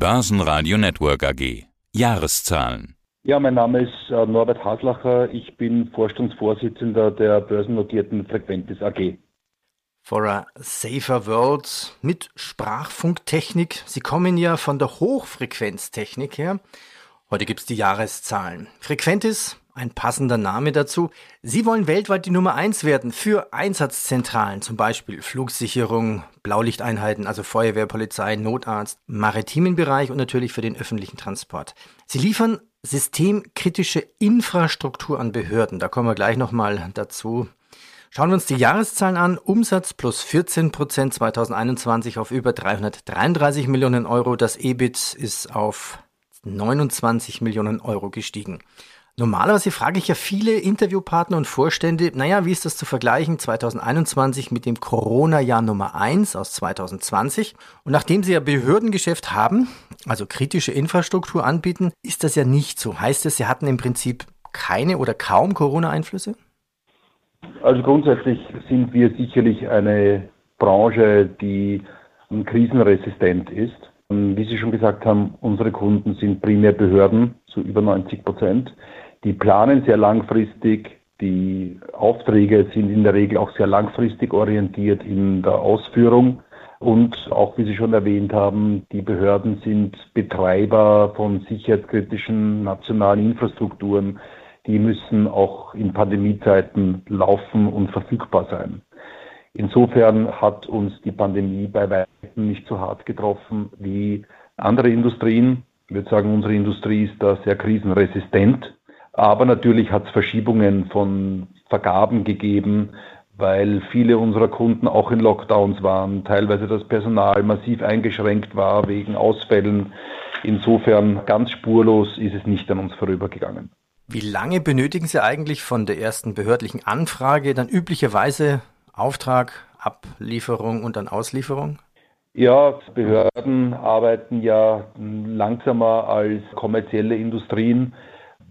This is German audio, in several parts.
Börsenradio Network AG. Jahreszahlen. Ja, mein Name ist äh, Norbert Haslacher. Ich bin Vorstandsvorsitzender der börsennotierten Frequentis AG. For a Safer World mit Sprachfunktechnik. Sie kommen ja von der Hochfrequenztechnik her. Heute gibt es die Jahreszahlen. Frequentis ein passender Name dazu. Sie wollen weltweit die Nummer eins werden für Einsatzzentralen, zum Beispiel Flugsicherung, Blaulichteinheiten, also Feuerwehr, Polizei, Notarzt, maritimen Bereich und natürlich für den öffentlichen Transport. Sie liefern systemkritische Infrastruktur an Behörden. Da kommen wir gleich nochmal dazu. Schauen wir uns die Jahreszahlen an. Umsatz plus 14 Prozent 2021 auf über 333 Millionen Euro. Das EBIT ist auf 29 Millionen Euro gestiegen. Normalerweise frage ich ja viele Interviewpartner und Vorstände, naja, wie ist das zu vergleichen 2021 mit dem Corona-Jahr Nummer 1 aus 2020? Und nachdem Sie ja Behördengeschäft haben, also kritische Infrastruktur anbieten, ist das ja nicht so. Heißt es, Sie hatten im Prinzip keine oder kaum Corona-Einflüsse? Also grundsätzlich sind wir sicherlich eine Branche, die krisenresistent ist. Wie Sie schon gesagt haben, unsere Kunden sind primär Behörden, so über 90 Prozent. Die planen sehr langfristig. Die Aufträge sind in der Regel auch sehr langfristig orientiert in der Ausführung. Und auch, wie Sie schon erwähnt haben, die Behörden sind Betreiber von sicherheitskritischen nationalen Infrastrukturen. Die müssen auch in Pandemiezeiten laufen und verfügbar sein. Insofern hat uns die Pandemie bei weitem nicht so hart getroffen wie andere Industrien. Ich würde sagen, unsere Industrie ist da sehr krisenresistent. Aber natürlich hat es Verschiebungen von Vergaben gegeben, weil viele unserer Kunden auch in Lockdowns waren, teilweise das Personal massiv eingeschränkt war wegen Ausfällen. Insofern ganz spurlos ist es nicht an uns vorübergegangen. Wie lange benötigen Sie eigentlich von der ersten behördlichen Anfrage dann üblicherweise Auftrag, Ablieferung und dann Auslieferung? Ja, Behörden arbeiten ja langsamer als kommerzielle Industrien.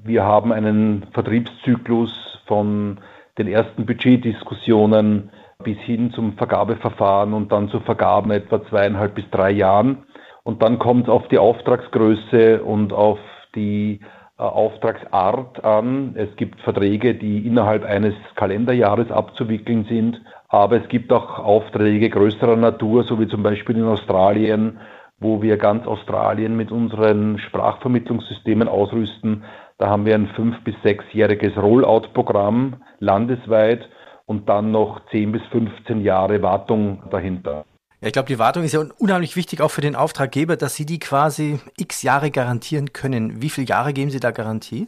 Wir haben einen Vertriebszyklus von den ersten Budgetdiskussionen bis hin zum Vergabeverfahren und dann zur Vergaben etwa zweieinhalb bis drei Jahren. Und dann kommt es auf die Auftragsgröße und auf die Auftragsart an. Es gibt Verträge, die innerhalb eines Kalenderjahres abzuwickeln sind, aber es gibt auch Aufträge größerer Natur, so wie zum Beispiel in Australien, wo wir ganz Australien mit unseren Sprachvermittlungssystemen ausrüsten. Da haben wir ein fünf- bis sechsjähriges Rollout-Programm landesweit und dann noch zehn bis 15 Jahre Wartung dahinter. Ja, ich glaube, die Wartung ist ja unheimlich wichtig auch für den Auftraggeber, dass Sie die quasi x Jahre garantieren können. Wie viele Jahre geben Sie da Garantie?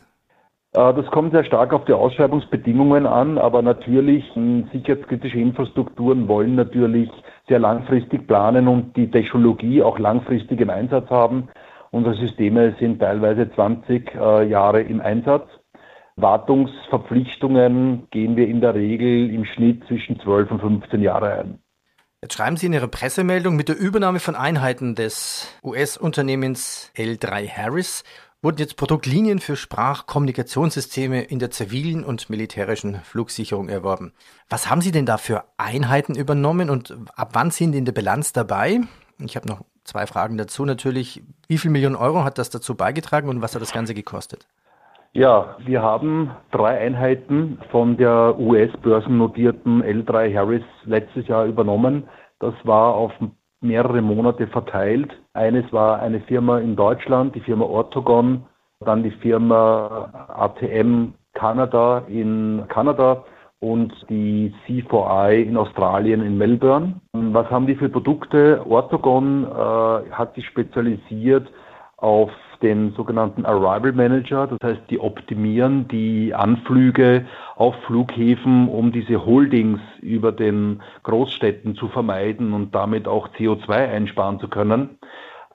Äh, das kommt sehr stark auf die Ausschreibungsbedingungen an, aber natürlich hm, sicherheitskritische Infrastrukturen wollen natürlich sehr langfristig planen und die Technologie auch langfristig im Einsatz haben. Unsere Systeme sind teilweise 20 äh, Jahre im Einsatz. Wartungsverpflichtungen gehen wir in der Regel im Schnitt zwischen 12 und 15 Jahre ein. Jetzt schreiben Sie in Ihrer Pressemeldung, mit der Übernahme von Einheiten des US-Unternehmens L3 Harris wurden jetzt Produktlinien für Sprachkommunikationssysteme in der zivilen und militärischen Flugsicherung erworben. Was haben Sie denn da für Einheiten übernommen und ab wann sind in der Bilanz dabei? Ich habe noch zwei Fragen dazu natürlich. Wie viel Millionen Euro hat das dazu beigetragen und was hat das Ganze gekostet? Ja, wir haben drei Einheiten von der US-börsennotierten L3 Harris letztes Jahr übernommen. Das war auf mehrere Monate verteilt. Eines war eine Firma in Deutschland, die Firma Ortogon, dann die Firma ATM Kanada in Kanada und die C4I in Australien in Melbourne. Was haben die für Produkte? Ortogon äh, hat sich spezialisiert auf den sogenannten Arrival Manager, das heißt, die optimieren die Anflüge auf Flughäfen, um diese Holdings über den Großstädten zu vermeiden und damit auch CO2 einsparen zu können.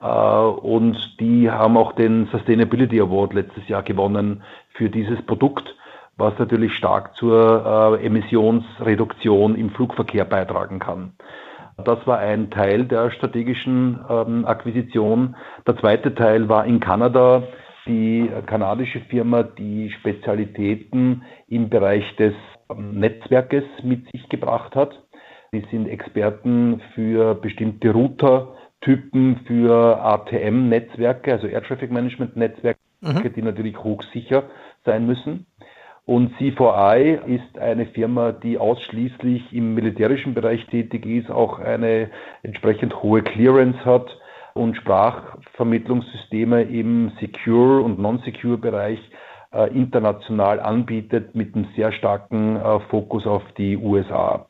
Äh, und die haben auch den Sustainability Award letztes Jahr gewonnen für dieses Produkt was natürlich stark zur äh, Emissionsreduktion im Flugverkehr beitragen kann. Das war ein Teil der strategischen ähm, Akquisition. Der zweite Teil war in Kanada die kanadische Firma, die Spezialitäten im Bereich des ähm, Netzwerkes mit sich gebracht hat. Die sind Experten für bestimmte Router, Typen für ATM-Netzwerke, also Air Traffic Management Netzwerke, mhm. die natürlich hochsicher sein müssen. Und C4I ist eine Firma, die ausschließlich im militärischen Bereich tätig ist, auch eine entsprechend hohe Clearance hat und Sprachvermittlungssysteme im Secure- und Non-Secure-Bereich äh, international anbietet mit einem sehr starken äh, Fokus auf die USA.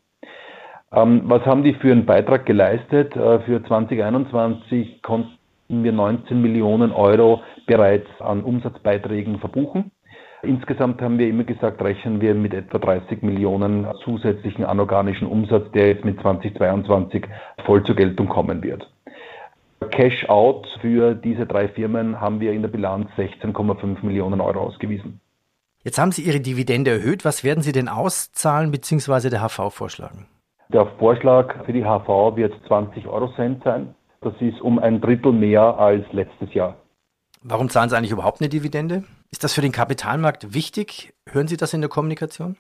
Ähm, was haben die für einen Beitrag geleistet? Äh, für 2021 konnten wir 19 Millionen Euro bereits an Umsatzbeiträgen verbuchen. Insgesamt haben wir immer gesagt, rechnen wir mit etwa 30 Millionen zusätzlichen anorganischen Umsatz, der jetzt mit 2022 voll zur Geltung kommen wird. Cash out für diese drei Firmen haben wir in der Bilanz 16,5 Millionen Euro ausgewiesen. Jetzt haben Sie Ihre Dividende erhöht. Was werden Sie denn auszahlen bzw. der HV vorschlagen? Der Vorschlag für die HV wird 20 Euro Cent sein. Das ist um ein Drittel mehr als letztes Jahr. Warum zahlen Sie eigentlich überhaupt eine Dividende? Ist das für den Kapitalmarkt wichtig? Hören Sie das in der Kommunikation?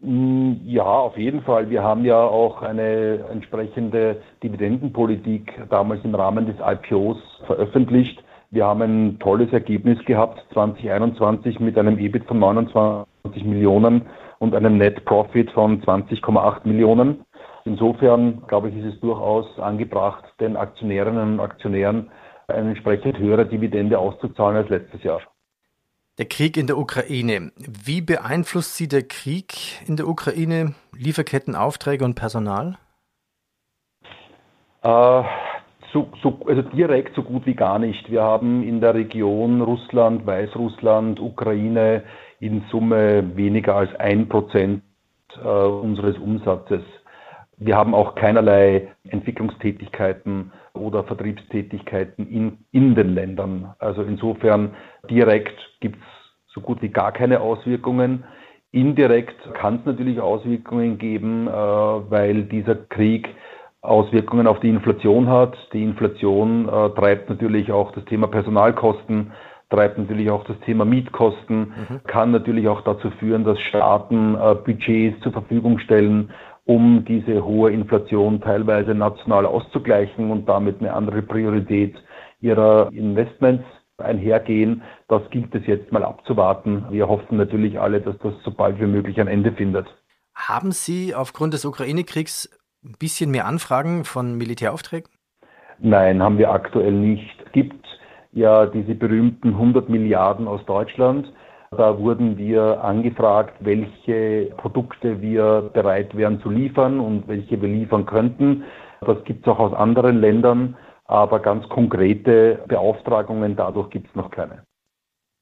Mm, ja, auf jeden Fall. Wir haben ja auch eine entsprechende Dividendenpolitik damals im Rahmen des IPOs veröffentlicht. Wir haben ein tolles Ergebnis gehabt 2021 mit einem EBIT von 29 Millionen und einem Net Profit von 20,8 Millionen. Insofern, glaube ich, ist es durchaus angebracht, den Aktionärinnen und Aktionären eine entsprechend höhere Dividende auszuzahlen als letztes Jahr. Der Krieg in der Ukraine. Wie beeinflusst Sie der Krieg in der Ukraine Lieferketten, Aufträge und Personal? Äh, so, so, also direkt so gut wie gar nicht. Wir haben in der Region Russland, Weißrussland, Ukraine in Summe weniger als ein Prozent äh, unseres Umsatzes. Wir haben auch keinerlei Entwicklungstätigkeiten oder Vertriebstätigkeiten in, in den Ländern. Also insofern direkt gibt es so gut wie gar keine Auswirkungen. Indirekt kann es natürlich Auswirkungen geben, äh, weil dieser Krieg Auswirkungen auf die Inflation hat. Die Inflation äh, treibt natürlich auch das Thema Personalkosten, treibt natürlich auch das Thema Mietkosten, mhm. kann natürlich auch dazu führen, dass Staaten äh, Budgets zur Verfügung stellen, um diese hohe Inflation teilweise national auszugleichen und damit eine andere Priorität ihrer Investments einhergehen. Das gilt es jetzt mal abzuwarten. Wir hoffen natürlich alle, dass das so bald wie möglich ein Ende findet. Haben Sie aufgrund des Ukraine-Kriegs ein bisschen mehr Anfragen von Militäraufträgen? Nein, haben wir aktuell nicht. Es gibt ja diese berühmten 100 Milliarden aus Deutschland. Da wurden wir angefragt, welche Produkte wir bereit wären zu liefern und welche wir liefern könnten. Das gibt es auch aus anderen Ländern, aber ganz konkrete Beauftragungen dadurch gibt es noch keine.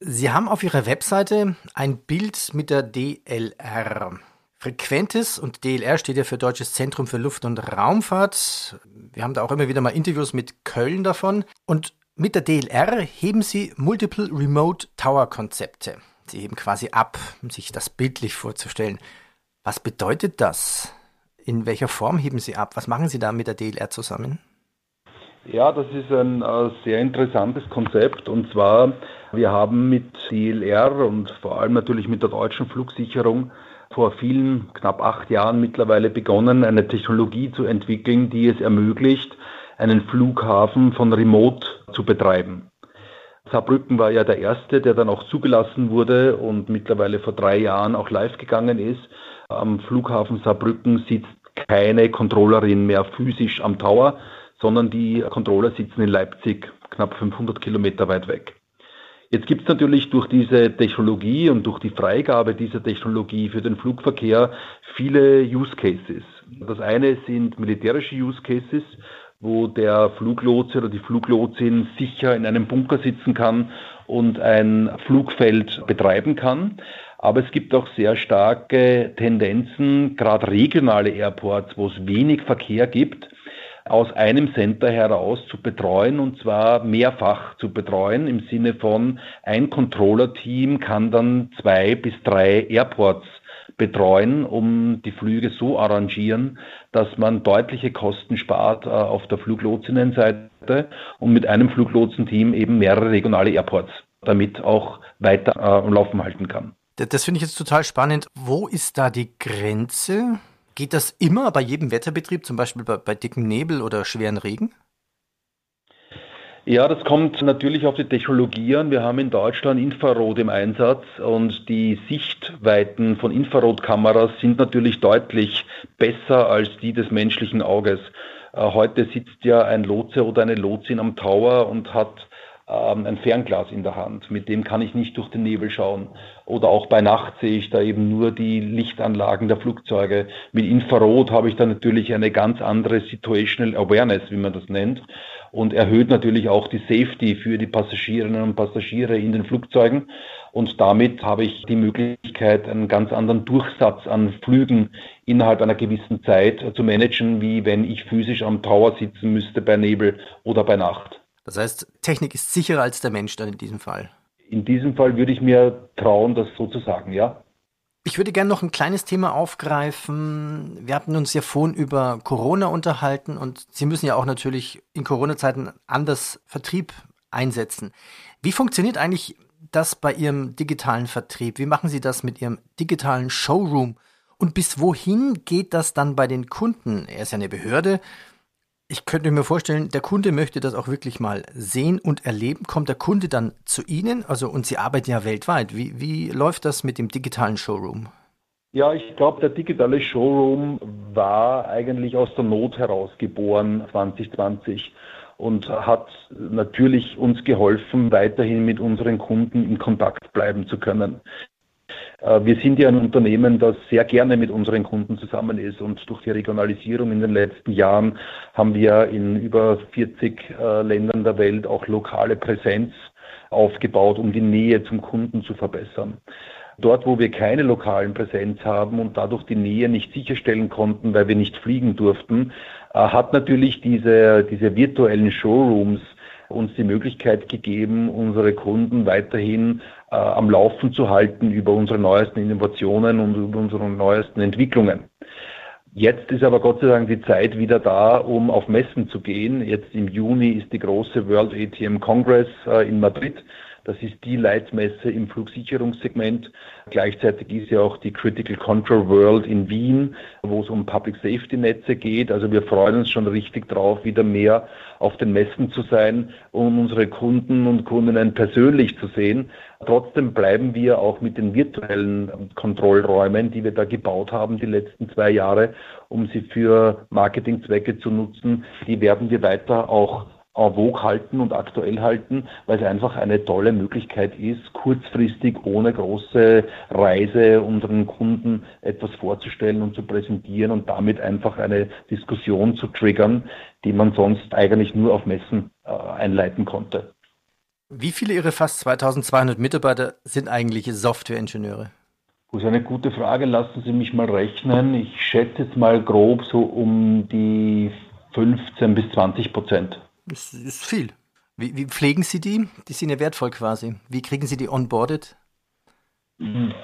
Sie haben auf Ihrer Webseite ein Bild mit der DLR. Frequentes und DLR steht ja für Deutsches Zentrum für Luft- und Raumfahrt. Wir haben da auch immer wieder mal Interviews mit Köln davon. Und mit der DLR heben Sie Multiple Remote Tower Konzepte. Sie heben quasi ab, um sich das bildlich vorzustellen. Was bedeutet das? In welcher Form heben Sie ab? Was machen Sie da mit der DLR zusammen? Ja, das ist ein äh, sehr interessantes Konzept. Und zwar, wir haben mit DLR und vor allem natürlich mit der deutschen Flugsicherung vor vielen, knapp acht Jahren mittlerweile begonnen, eine Technologie zu entwickeln, die es ermöglicht, einen Flughafen von Remote zu betreiben. Saarbrücken war ja der erste, der dann auch zugelassen wurde und mittlerweile vor drei Jahren auch live gegangen ist. Am Flughafen Saarbrücken sitzt keine Controllerin mehr physisch am Tower, sondern die Controller sitzen in Leipzig, knapp 500 Kilometer weit weg. Jetzt gibt es natürlich durch diese Technologie und durch die Freigabe dieser Technologie für den Flugverkehr viele Use Cases. Das eine sind militärische Use Cases, wo der Fluglotse oder die Fluglotsin sicher in einem Bunker sitzen kann und ein Flugfeld betreiben kann. Aber es gibt auch sehr starke Tendenzen, gerade regionale Airports, wo es wenig Verkehr gibt, aus einem Center heraus zu betreuen und zwar mehrfach zu betreuen im Sinne von ein Controller-Team kann dann zwei bis drei Airports betreuen, um die Flüge so arrangieren, dass man deutliche Kosten spart äh, auf der Fluglotsinnenseite und mit einem Fluglotsenteam eben mehrere regionale Airports damit auch weiter äh, am Laufen halten kann. Das finde ich jetzt total spannend. Wo ist da die Grenze? Geht das immer bei jedem Wetterbetrieb, zum Beispiel bei, bei dickem Nebel oder schweren Regen? Ja, das kommt natürlich auf die Technologie an. Wir haben in Deutschland Infrarot im Einsatz und die Sichtweiten von Infrarotkameras sind natürlich deutlich besser als die des menschlichen Auges. Äh, heute sitzt ja ein Lotse oder eine Lotsin am Tower und hat ähm, ein Fernglas in der Hand. Mit dem kann ich nicht durch den Nebel schauen. Oder auch bei Nacht sehe ich da eben nur die Lichtanlagen der Flugzeuge. Mit Infrarot habe ich da natürlich eine ganz andere Situational Awareness, wie man das nennt. Und erhöht natürlich auch die Safety für die Passagierinnen und Passagiere in den Flugzeugen. Und damit habe ich die Möglichkeit, einen ganz anderen Durchsatz an Flügen innerhalb einer gewissen Zeit zu managen, wie wenn ich physisch am Tower sitzen müsste bei Nebel oder bei Nacht. Das heißt, Technik ist sicherer als der Mensch dann in diesem Fall. In diesem Fall würde ich mir trauen, das so zu sagen, ja. Ich würde gerne noch ein kleines Thema aufgreifen. Wir hatten uns ja vorhin über Corona unterhalten und Sie müssen ja auch natürlich in Corona-Zeiten anders Vertrieb einsetzen. Wie funktioniert eigentlich das bei Ihrem digitalen Vertrieb? Wie machen Sie das mit Ihrem digitalen Showroom? Und bis wohin geht das dann bei den Kunden? Er ist ja eine Behörde. Ich könnte mir vorstellen, der Kunde möchte das auch wirklich mal sehen und erleben. Kommt der Kunde dann zu Ihnen? Also, und Sie arbeiten ja weltweit. Wie, wie läuft das mit dem digitalen Showroom? Ja, ich glaube, der digitale Showroom war eigentlich aus der Not heraus geboren 2020 und hat natürlich uns geholfen, weiterhin mit unseren Kunden in Kontakt bleiben zu können. Äh, wir sind ja ein Unternehmen, das sehr gerne mit unseren Kunden zusammen ist und durch die Regionalisierung in den letzten Jahren haben wir in über 40 äh, Ländern der Welt auch lokale Präsenz aufgebaut, um die Nähe zum Kunden zu verbessern. Dort, wo wir keine lokalen Präsenz haben und dadurch die Nähe nicht sicherstellen konnten, weil wir nicht fliegen durften, äh, hat natürlich diese, diese virtuellen Showrooms uns die Möglichkeit gegeben, unsere Kunden weiterhin äh, am Laufen zu halten über unsere neuesten Innovationen und über unsere neuesten Entwicklungen. Jetzt ist aber Gott sei Dank die Zeit wieder da, um auf Messen zu gehen. Jetzt im Juni ist die große World ATM Congress äh, in Madrid. Das ist die Leitmesse im Flugsicherungssegment. Gleichzeitig ist ja auch die Critical Control World in Wien, wo es um Public Safety Netze geht. Also wir freuen uns schon richtig drauf, wieder mehr auf den Messen zu sein, um unsere Kunden und Kundinnen persönlich zu sehen. Trotzdem bleiben wir auch mit den virtuellen Kontrollräumen, die wir da gebaut haben die letzten zwei Jahre, um sie für Marketingzwecke zu nutzen, die werden wir weiter auch en vogue halten und aktuell halten, weil es einfach eine tolle Möglichkeit ist, kurzfristig ohne große Reise unseren Kunden etwas vorzustellen und zu präsentieren und damit einfach eine Diskussion zu triggern, die man sonst eigentlich nur auf Messen äh, einleiten konnte. Wie viele Ihrer fast 2200 Mitarbeiter sind eigentlich Softwareingenieure? Das ist eine gute Frage. Lassen Sie mich mal rechnen. Ich schätze jetzt mal grob so um die 15 bis 20 Prozent. Das ist viel. Wie, wie, pflegen Sie die? Die sind ja wertvoll quasi. Wie kriegen Sie die onboarded?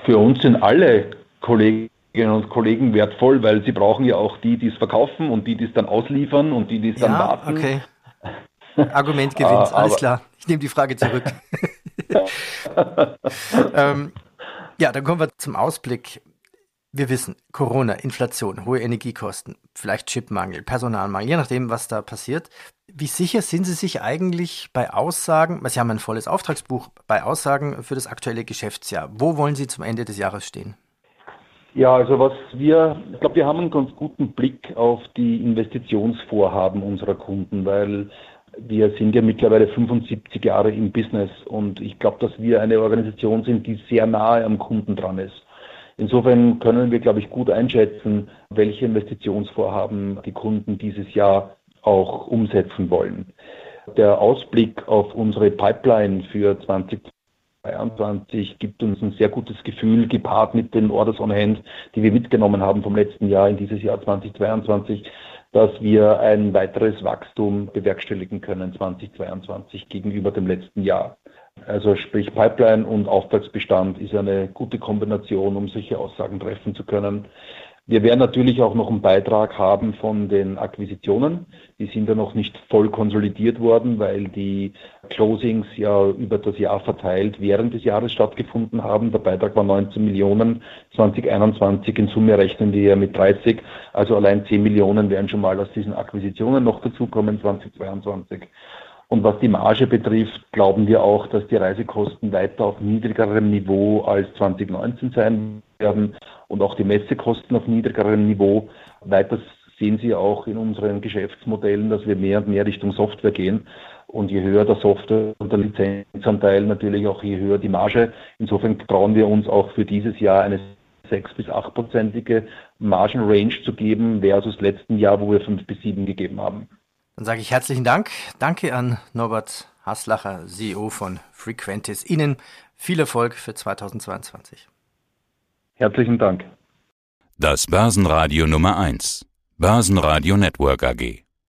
Für uns sind alle Kolleginnen und Kollegen wertvoll, weil sie brauchen ja auch die, die es verkaufen und die, die es dann ausliefern und die, die es dann ja, warten. Okay. Argument gewinnt, alles klar. Ich nehme die Frage zurück. ähm, ja, dann kommen wir zum Ausblick. Wir wissen, Corona, Inflation, hohe Energiekosten, vielleicht Chipmangel, Personalmangel, je nachdem, was da passiert. Wie sicher sind Sie sich eigentlich bei Aussagen, Sie haben ein volles Auftragsbuch, bei Aussagen für das aktuelle Geschäftsjahr? Wo wollen Sie zum Ende des Jahres stehen? Ja, also was wir, ich glaube, wir haben einen ganz guten Blick auf die Investitionsvorhaben unserer Kunden, weil wir sind ja mittlerweile 75 Jahre im Business und ich glaube, dass wir eine Organisation sind, die sehr nahe am Kunden dran ist. Insofern können wir, glaube ich, gut einschätzen, welche Investitionsvorhaben die Kunden dieses Jahr auch umsetzen wollen. Der Ausblick auf unsere Pipeline für 2022 gibt uns ein sehr gutes Gefühl, gepaart mit den Orders on Hand, die wir mitgenommen haben vom letzten Jahr in dieses Jahr 2022, dass wir ein weiteres Wachstum bewerkstelligen können 2022 gegenüber dem letzten Jahr. Also sprich Pipeline und Auftragsbestand ist eine gute Kombination, um solche Aussagen treffen zu können. Wir werden natürlich auch noch einen Beitrag haben von den Akquisitionen. Die sind ja noch nicht voll konsolidiert worden, weil die Closings ja über das Jahr verteilt während des Jahres stattgefunden haben. Der Beitrag war 19 Millionen 2021. In Summe rechnen wir ja mit 30. Also allein 10 Millionen werden schon mal aus diesen Akquisitionen noch dazukommen 2022. Und was die Marge betrifft, glauben wir auch, dass die Reisekosten weiter auf niedrigerem Niveau als 2019 sein werden und auch die Messekosten auf niedrigerem Niveau. Weiter sehen Sie auch in unseren Geschäftsmodellen, dass wir mehr und mehr Richtung Software gehen. Und je höher der Software- und der Lizenzanteil, natürlich auch je höher die Marge. Insofern trauen wir uns auch für dieses Jahr eine 6 bis 8-prozentige Margenrange zu geben, versus letzten Jahr, wo wir 5 bis 7 gegeben haben. Dann sage ich herzlichen Dank. Danke an Norbert Haslacher, CEO von Frequentis. Ihnen viel Erfolg für 2022. Herzlichen Dank. Das Börsenradio Nummer 1. Börsenradio Network AG.